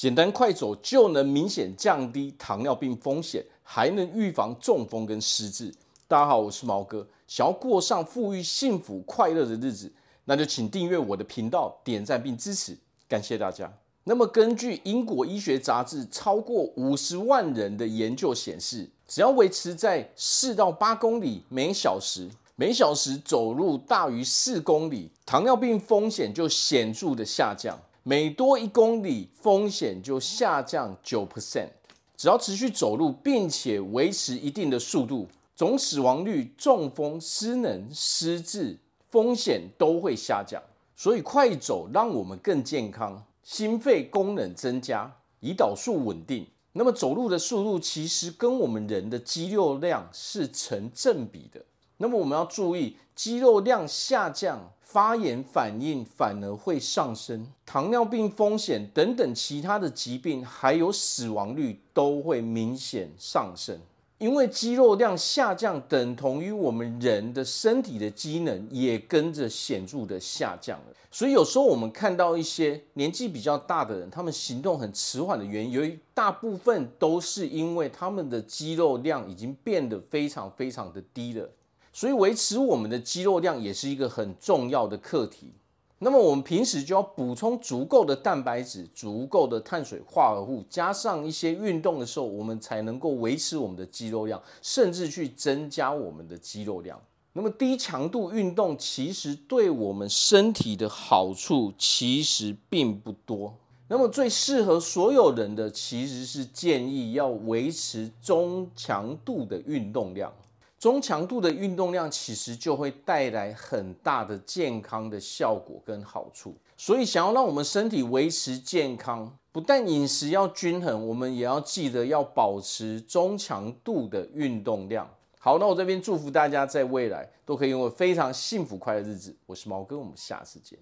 简单快走就能明显降低糖尿病风险，还能预防中风跟失智。大家好，我是毛哥。想要过上富裕、幸福、快乐的日子，那就请订阅我的频道，点赞并支持，感谢大家。那么，根据英国医学杂志超过五十万人的研究显示，只要维持在四到八公里每小时，每小时走路大于四公里，糖尿病风险就显著的下降。每多一公里，风险就下降九 percent。只要持续走路，并且维持一定的速度，总死亡率、中风、失能、失智风险都会下降。所以，快走让我们更健康。心肺功能增加，胰岛素稳定。那么走路的速度其实跟我们人的肌肉量是成正比的。那么我们要注意，肌肉量下降，发炎反应反而会上升，糖尿病风险等等其他的疾病，还有死亡率都会明显上升。因为肌肉量下降，等同于我们人的身体的机能也跟着显著的下降了。所以有时候我们看到一些年纪比较大的人，他们行动很迟缓的原因，由于大部分都是因为他们的肌肉量已经变得非常非常的低了。所以维持我们的肌肉量也是一个很重要的课题。那么我们平时就要补充足够的蛋白质、足够的碳水化合物，加上一些运动的时候，我们才能够维持我们的肌肉量，甚至去增加我们的肌肉量。那么低强度运动其实对我们身体的好处其实并不多。那么最适合所有人的其实是建议要维持中强度的运动量。中强度的运动量其实就会带来很大的健康的效果跟好处，所以想要让我们身体维持健康，不但饮食要均衡，我们也要记得要保持中强度的运动量。好，那我这边祝福大家在未来都可以拥有非常幸福快乐的日子。我是毛哥，我们下次见。